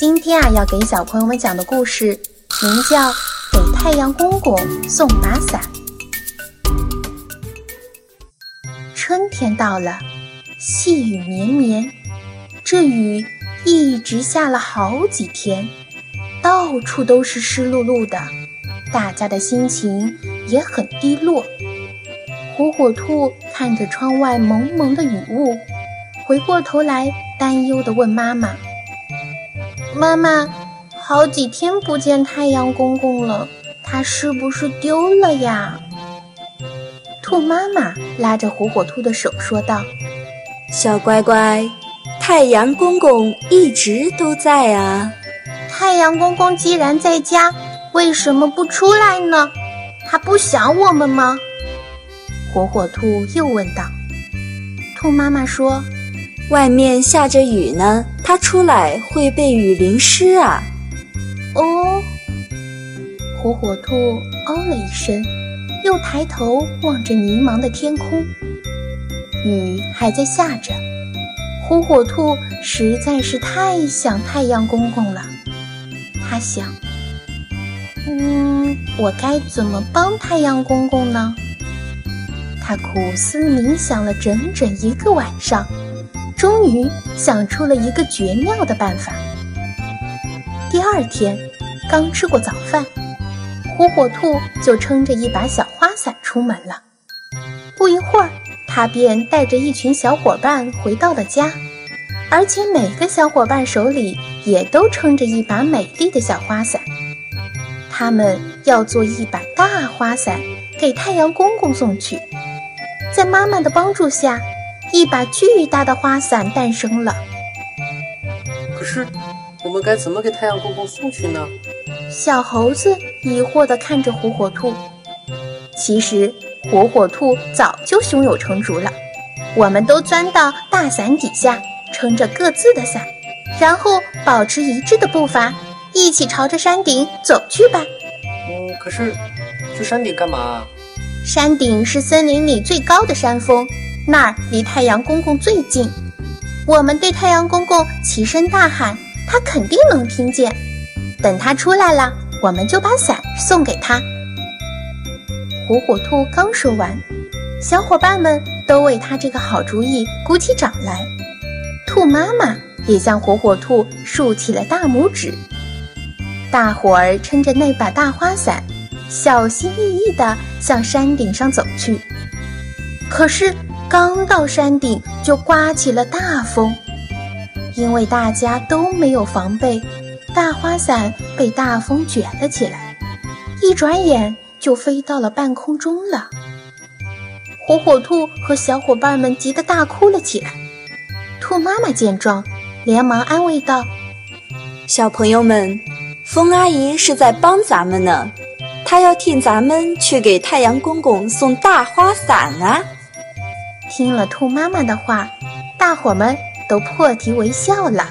今天啊，要给小朋友们讲的故事名叫《给太阳公公送把伞》。春天到了，细雨绵绵，这雨一直下了好几天，到处都是湿漉漉的，大家的心情也很低落。火火兔看着窗外蒙蒙的雨雾，回过头来担忧地问妈妈。妈妈，好几天不见太阳公公了，他是不是丢了呀？兔妈妈拉着火火兔的手说道：“小乖乖，太阳公公一直都在啊。太阳公公既然在家，为什么不出来呢？他不想我们吗？”火火兔又问道。兔妈妈说。外面下着雨呢，它出来会被雨淋湿啊！哦，火火兔哦了一声，又抬头望着迷茫的天空，雨还在下着。火火兔实在是太想太阳公公了，他想，嗯，我该怎么帮太阳公公呢？他苦思冥想了整整一个晚上。终于想出了一个绝妙的办法。第二天，刚吃过早饭，火火兔就撑着一把小花伞出门了。不一会儿，他便带着一群小伙伴回到了家，而且每个小伙伴手里也都撑着一把美丽的小花伞。他们要做一把大花伞给太阳公公送去。在妈妈的帮助下。一把巨大的花伞诞生了。可是，我们该怎么给太阳公公送去呢？小猴子疑惑地看着火火兔。其实，火火兔早就胸有成竹了。我们都钻到大伞底下，撑着各自的伞，然后保持一致的步伐，一起朝着山顶走去吧。嗯，可是，去山顶干嘛？山顶是森林里最高的山峰。那儿离太阳公公最近，我们对太阳公公齐声大喊，他肯定能听见。等他出来了，我们就把伞送给他。火火兔刚说完，小伙伴们都为他这个好主意鼓起掌来。兔妈妈也向火火兔竖起了大拇指。大伙儿撑着那把大花伞，小心翼翼地向山顶上走去。可是。刚到山顶，就刮起了大风。因为大家都没有防备，大花伞被大风卷了起来，一转眼就飞到了半空中了。火火兔和小伙伴们急得大哭了起来。兔妈妈见状，连忙安慰道：“小朋友们，风阿姨是在帮咱们呢，她要替咱们去给太阳公公送大花伞啊。”听了兔妈妈的话，大伙们都破涕为笑了。